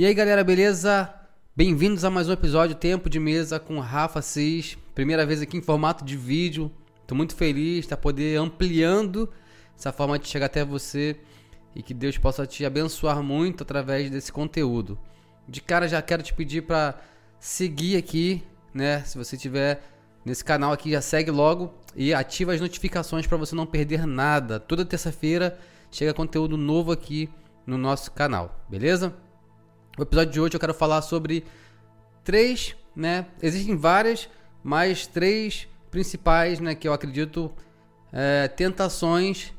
E aí galera, beleza? Bem-vindos a mais um episódio Tempo de Mesa com Rafa Cis. Primeira vez aqui em formato de vídeo. Estou muito feliz de poder ampliando essa forma de chegar até você e que Deus possa te abençoar muito através desse conteúdo. De cara já quero te pedir para seguir aqui, né? Se você tiver nesse canal aqui, já segue logo e ativa as notificações para você não perder nada. Toda terça-feira chega conteúdo novo aqui no nosso canal, beleza? O episódio de hoje eu quero falar sobre três, né? Existem várias, mas três principais, né? Que eu acredito é, tentações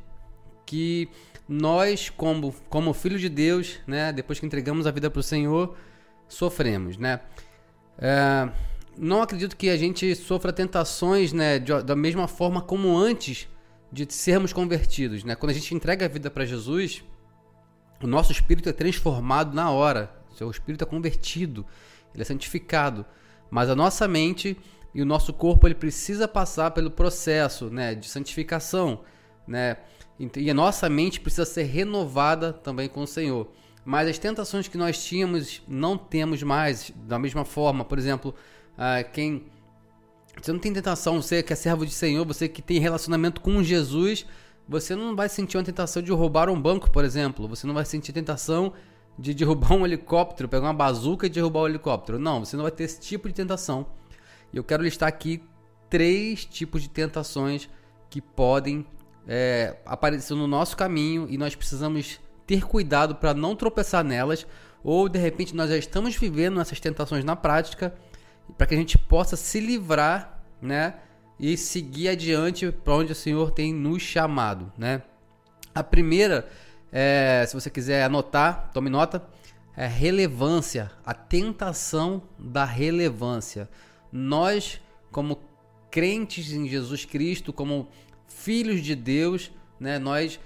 que nós, como, como filho de Deus, né? Depois que entregamos a vida para o Senhor, sofremos, né? É, não acredito que a gente sofra tentações, né? De, da mesma forma como antes de sermos convertidos, né? Quando a gente entrega a vida para Jesus, o nosso espírito é transformado na hora seu espírito é convertido, ele é santificado. Mas a nossa mente e o nosso corpo ele precisa passar pelo processo né, de santificação. Né? E a nossa mente precisa ser renovada também com o Senhor. Mas as tentações que nós tínhamos, não temos mais da mesma forma. Por exemplo, uh, quem. Você não tem tentação, você que é servo de Senhor, você que tem relacionamento com Jesus, você não vai sentir uma tentação de roubar um banco, por exemplo. Você não vai sentir tentação de derrubar um helicóptero, pegar uma bazuca e derrubar o um helicóptero. Não, você não vai ter esse tipo de tentação. E eu quero listar aqui três tipos de tentações que podem é, aparecer no nosso caminho e nós precisamos ter cuidado para não tropeçar nelas ou de repente nós já estamos vivendo essas tentações na prática para que a gente possa se livrar, né, e seguir adiante para onde o Senhor tem nos chamado, né? A primeira é, se você quiser anotar, tome nota. É relevância, a tentação da relevância. Nós, como crentes em Jesus Cristo, como filhos de Deus, né, nós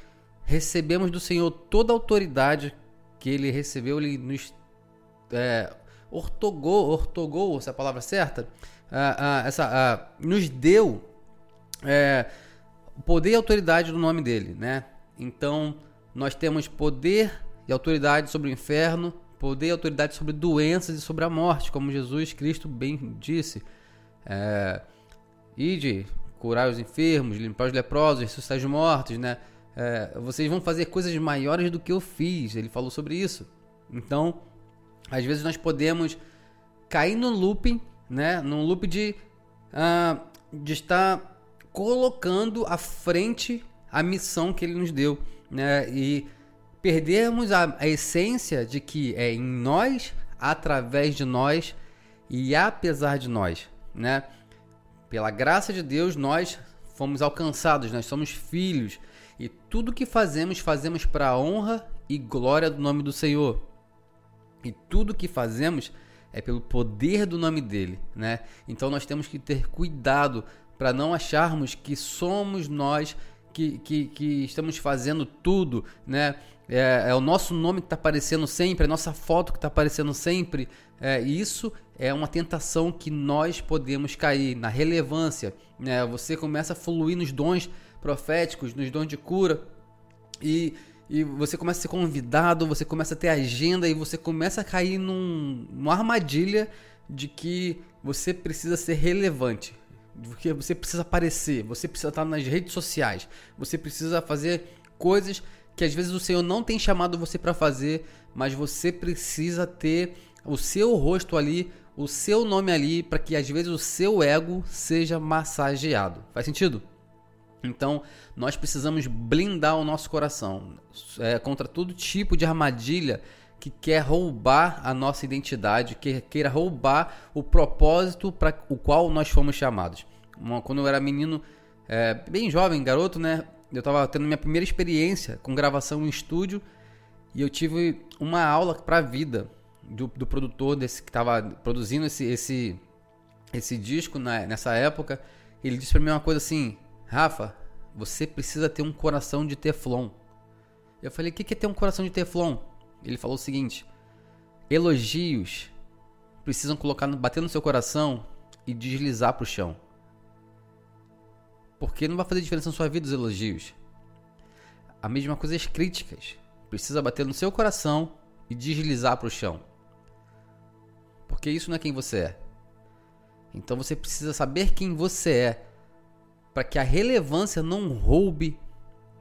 recebemos do Senhor toda a autoridade que Ele recebeu, Ele nos é, ortogou, ortogou, essa é a palavra certa, ah, ah, essa, ah, nos deu é, poder e autoridade no nome dele, né? Então nós temos poder e autoridade sobre o inferno, poder e autoridade sobre doenças e sobre a morte, como Jesus Cristo bem disse. É, ide, curar os enfermos, limpar os leprosos, ressuscitar os mortos, né? É, vocês vão fazer coisas maiores do que eu fiz. Ele falou sobre isso. Então, às vezes nós podemos cair no looping, né? Num loop de, uh, de estar colocando à frente a missão que ele nos deu né? E perdermos a, a essência de que é em nós, através de nós e apesar de nós, né? Pela graça de Deus, nós fomos alcançados, nós somos filhos e tudo que fazemos, fazemos para a honra e glória do nome do Senhor. E tudo que fazemos é pelo poder do nome dele, né? Então nós temos que ter cuidado para não acharmos que somos nós que, que, que estamos fazendo tudo, né? É, é, o nosso nome que está aparecendo sempre, a nossa foto que está aparecendo sempre. É, isso é uma tentação que nós podemos cair na relevância. Né? Você começa a fluir nos dons proféticos, nos dons de cura e, e você começa a ser convidado, você começa a ter agenda e você começa a cair num, numa armadilha de que você precisa ser relevante. Porque você precisa aparecer, você precisa estar nas redes sociais, você precisa fazer coisas que às vezes o Senhor não tem chamado você para fazer, mas você precisa ter o seu rosto ali, o seu nome ali, para que às vezes o seu ego seja massageado. Faz sentido? Então, nós precisamos blindar o nosso coração é, contra todo tipo de armadilha que quer roubar a nossa identidade, que queira roubar o propósito para o qual nós fomos chamados. Uma, quando eu era menino, é, bem jovem, garoto, né? Eu estava tendo minha primeira experiência com gravação em estúdio e eu tive uma aula para a vida do, do, produtor desse que estava produzindo esse, esse, esse disco na, nessa época. Ele disse para mim uma coisa assim: Rafa, você precisa ter um coração de teflon. Eu falei: o que é ter um coração de teflon? Ele falou o seguinte: elogios precisam colocar, bater no seu coração e deslizar para o chão. Porque não vai fazer diferença na sua vida os elogios. A mesma coisa as críticas. Precisa bater no seu coração e deslizar para o chão. porque isso não é quem você é. Então você precisa saber quem você é para que a relevância não roube,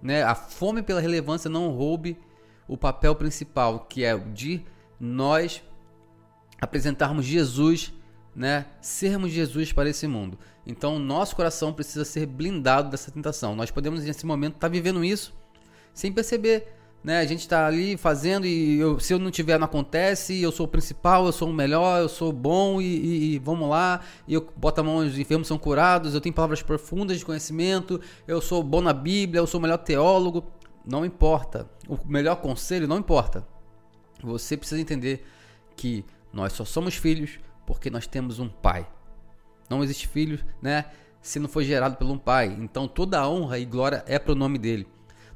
né? A fome pela relevância não roube o papel principal, que é o de nós apresentarmos Jesus, né? Sermos Jesus para esse mundo. Então, nosso coração precisa ser blindado dessa tentação. Nós podemos nesse momento estar tá vivendo isso sem perceber né? A gente está ali fazendo e eu, se eu não tiver não acontece, eu sou o principal, eu sou o melhor, eu sou bom e, e, e vamos lá, e eu boto a mão, os enfermos são curados, eu tenho palavras profundas de conhecimento, eu sou bom na Bíblia, eu sou o melhor teólogo, não importa. O melhor conselho não importa. Você precisa entender que nós só somos filhos porque nós temos um pai. Não existe filho, né? Se não foi gerado por um pai. Então toda a honra e glória é para o nome dele.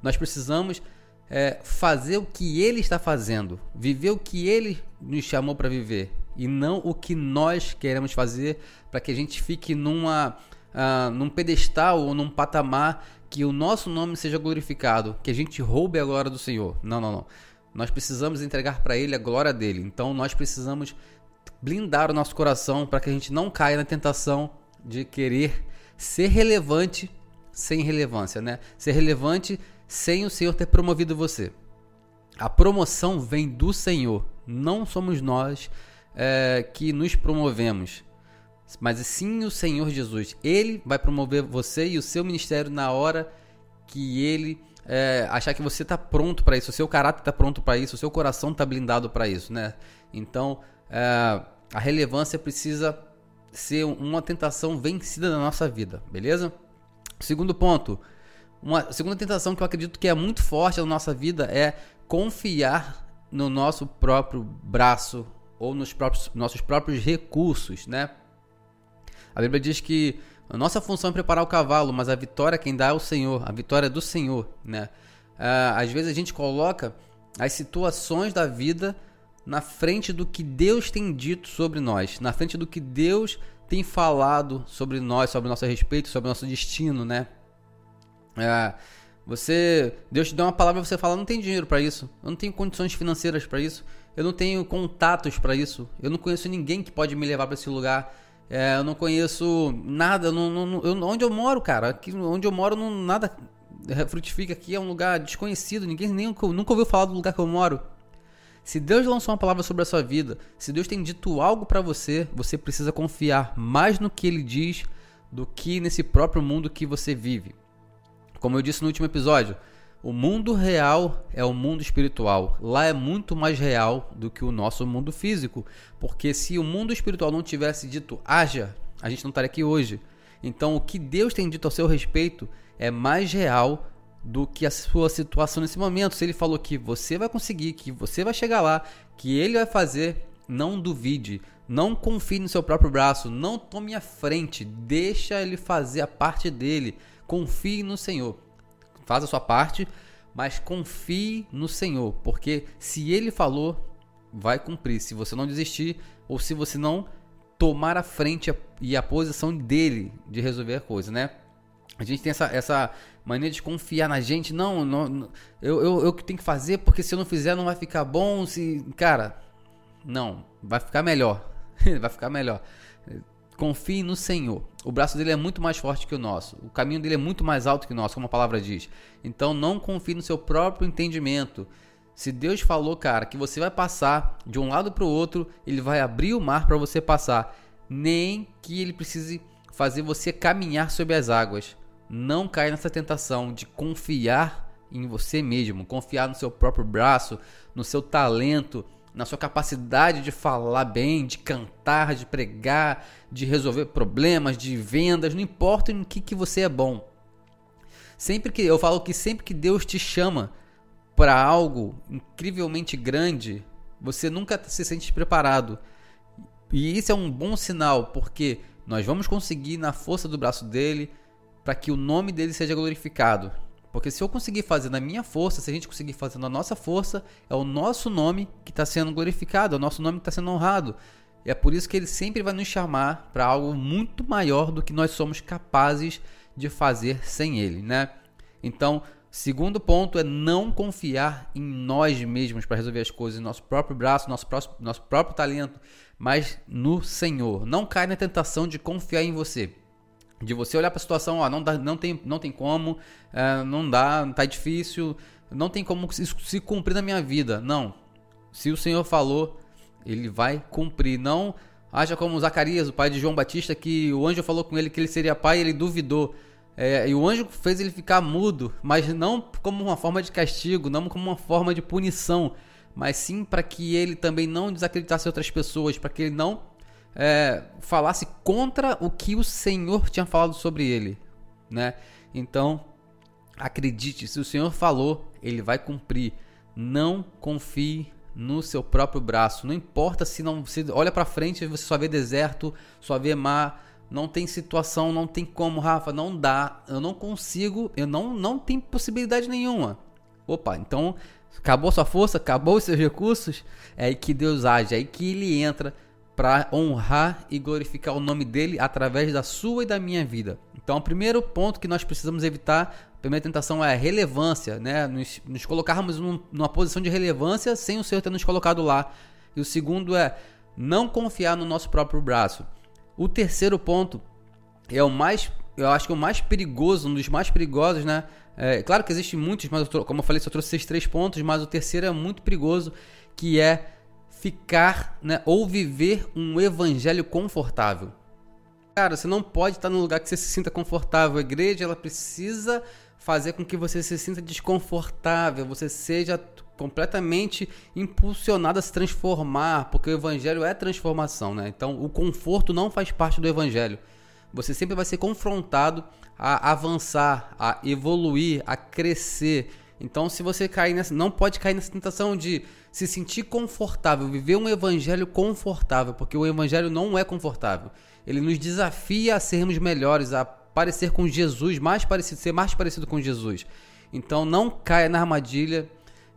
Nós precisamos é, fazer o que ele está fazendo, viver o que ele nos chamou para viver e não o que nós queremos fazer para que a gente fique numa, uh, num pedestal ou num patamar que o nosso nome seja glorificado, que a gente roube a glória do Senhor. Não, não, não. Nós precisamos entregar para Ele a glória dele. Então nós precisamos blindar o nosso coração para que a gente não caia na tentação de querer ser relevante sem relevância, né? Ser relevante sem o Senhor ter promovido você. A promoção vem do Senhor, não somos nós é, que nos promovemos, mas sim o Senhor Jesus. Ele vai promover você e o seu ministério na hora que ele é, achar que você está pronto para isso, o seu caráter está pronto para isso, o seu coração está blindado para isso, né? Então é, a relevância precisa ser uma tentação vencida na nossa vida, beleza? Segundo ponto, uma segunda tentação que eu acredito que é muito forte na nossa vida é confiar no nosso próprio braço ou nos próprios, nossos próprios recursos, né? A Bíblia diz que a nossa função é preparar o cavalo, mas a vitória quem dá é o Senhor, a vitória é do Senhor, né? Ah, às vezes a gente coloca as situações da vida na frente do que Deus tem dito sobre nós, na frente do que Deus tem falado sobre nós, sobre nosso respeito, sobre nosso destino, né? É, você, Deus te dá uma palavra e você fala, não tem dinheiro para isso, eu não tenho condições financeiras para isso, eu não tenho contatos para isso, eu não conheço ninguém que pode me levar para esse lugar, é, eu não conheço nada, não, não, eu, onde eu moro, cara, aqui, onde eu moro não, nada frutifica aqui, é um lugar desconhecido, ninguém nem, nunca ouviu falar do lugar que eu moro. Se Deus lançou uma palavra sobre a sua vida, se Deus tem dito algo para você, você precisa confiar mais no que Ele diz do que nesse próprio mundo que você vive. Como eu disse no último episódio, o mundo real é o mundo espiritual. Lá é muito mais real do que o nosso mundo físico. Porque se o mundo espiritual não tivesse dito haja, a gente não estaria aqui hoje. Então, o que Deus tem dito ao seu respeito é mais real do que a sua situação nesse momento. Se ele falou que você vai conseguir, que você vai chegar lá, que ele vai fazer, não duvide. Não confie no seu próprio braço, não tome a frente, deixa ele fazer a parte dele. Confie no Senhor. Faça a sua parte, mas confie no Senhor, porque se ele falou, vai cumprir. Se você não desistir ou se você não tomar a frente e a posição dele de resolver a coisa, né? A gente tem essa, essa mania de confiar na gente. Não, não eu, eu, eu tenho que fazer porque se eu não fizer não vai ficar bom. Se, cara, não, vai ficar melhor. vai ficar melhor. Confie no Senhor. O braço dele é muito mais forte que o nosso. O caminho dele é muito mais alto que o nosso, como a palavra diz. Então não confie no seu próprio entendimento. Se Deus falou, cara, que você vai passar de um lado para o outro, ele vai abrir o mar para você passar. Nem que ele precise fazer você caminhar sobre as águas. Não caia nessa tentação de confiar em você mesmo, confiar no seu próprio braço, no seu talento, na sua capacidade de falar bem, de cantar, de pregar, de resolver problemas, de vendas, não importa em que, que você é bom. Sempre que eu falo que sempre que Deus te chama para algo incrivelmente grande, você nunca se sente preparado. E isso é um bom sinal, porque nós vamos conseguir na força do braço dele para que o nome dele seja glorificado. Porque se eu conseguir fazer na minha força, se a gente conseguir fazer na nossa força, é o nosso nome que está sendo glorificado, é o nosso nome que está sendo honrado. E é por isso que ele sempre vai nos chamar para algo muito maior do que nós somos capazes de fazer sem ele, né? Então, Segundo ponto é não confiar em nós mesmos para resolver as coisas, nosso próprio braço, nosso, próximo, nosso próprio talento, mas no Senhor. Não cai na tentação de confiar em você. De você olhar para a situação, ó, não, dá, não, tem, não tem como, é, não dá, tá difícil, não tem como isso se cumprir na minha vida. Não. Se o Senhor falou, ele vai cumprir. Não haja como Zacarias, o pai de João Batista, que o anjo falou com ele que ele seria pai e ele duvidou. É, e o anjo fez ele ficar mudo, mas não como uma forma de castigo, não como uma forma de punição, mas sim para que ele também não desacreditasse outras pessoas, para que ele não é, falasse contra o que o Senhor tinha falado sobre ele, né? Então, acredite, se o Senhor falou, ele vai cumprir. Não confie no seu próprio braço. Não importa se não você olha para frente e você só vê deserto, só vê mar, não tem situação, não tem como, Rafa, não dá, eu não consigo, eu não não tem possibilidade nenhuma. Opa, então acabou sua força, acabou os seus recursos, é aí que Deus age, é aí que ele entra para honrar e glorificar o nome dele através da sua e da minha vida. Então, o primeiro ponto que nós precisamos evitar, a primeira tentação é a relevância, né? Nos, nos colocarmos num, numa posição de relevância sem o Senhor ter nos colocado lá. E o segundo é não confiar no nosso próprio braço. O terceiro ponto é o mais, eu acho que é o mais perigoso, um dos mais perigosos, né? É, claro que existem muitos, mas eu, como eu falei, só trouxe esses três pontos, mas o terceiro é muito perigoso, que é ficar, né, ou viver um evangelho confortável. Cara, você não pode estar num lugar que você se sinta confortável. A igreja, ela precisa fazer com que você se sinta desconfortável, você seja completamente impulsionado a se transformar, porque o evangelho é transformação, né? Então, o conforto não faz parte do evangelho. Você sempre vai ser confrontado a avançar, a evoluir, a crescer. Então, se você cair nessa, não pode cair nessa tentação de se sentir confortável, viver um evangelho confortável, porque o evangelho não é confortável. Ele nos desafia a sermos melhores, a parecer com Jesus, mais parecido, ser mais parecido com Jesus. Então, não caia na armadilha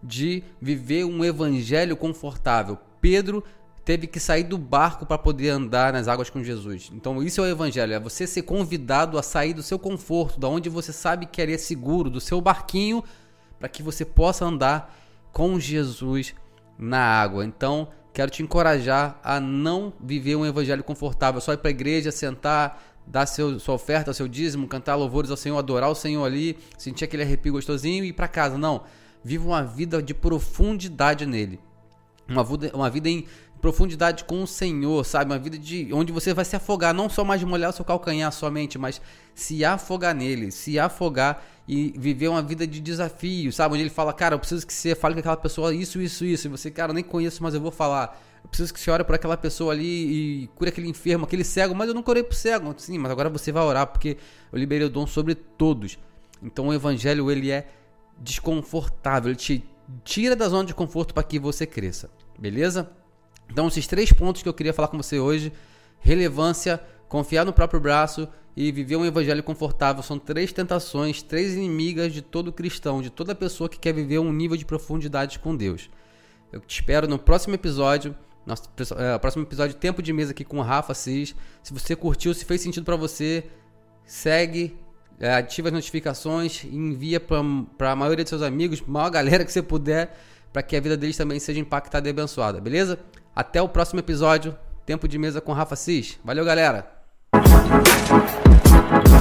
de viver um evangelho confortável. Pedro teve que sair do barco para poder andar nas águas com Jesus. Então, isso é o evangelho, é você ser convidado a sair do seu conforto, da onde você sabe que é seguro, do seu barquinho para que você possa andar com Jesus na água. Então, quero te encorajar a não viver um evangelho confortável, só ir para a igreja, sentar, dar seu, sua oferta, seu dízimo, cantar louvores ao Senhor, adorar o Senhor ali, sentir aquele arrepio gostosinho e ir para casa. Não. Viva uma vida de profundidade nele. Uma vida, uma vida em profundidade com o Senhor, sabe? Uma vida de onde você vai se afogar, não só mais molhar o seu calcanhar somente, mas se afogar nele, se afogar e viver uma vida de desafio, sabe? Onde ele fala, cara, eu preciso que você fale com aquela pessoa isso, isso, isso. E você, cara, eu nem conheço, mas eu vou falar. Eu preciso que você ore por aquela pessoa ali e cure aquele enfermo, aquele cego, mas eu não orei pro cego. Sim, mas agora você vai orar porque eu liberei o dom sobre todos. Então o evangelho, ele é desconfortável, ele te tira da zona de conforto para que você cresça. Beleza? Então, esses três pontos que eu queria falar com você hoje: relevância, confiar no próprio braço e viver um evangelho confortável. São três tentações, três inimigas de todo cristão, de toda pessoa que quer viver um nível de profundidade com Deus. Eu te espero no próximo episódio. Nosso é, próximo episódio, Tempo de Mesa aqui com o Rafa Cis. Se você curtiu, se fez sentido para você, segue, é, ativa as notificações, envia para a maioria dos seus amigos, maior galera que você puder, para que a vida deles também seja impactada e abençoada, beleza? Até o próximo episódio, Tempo de Mesa com Rafa Cis. Valeu, galera! Thank you.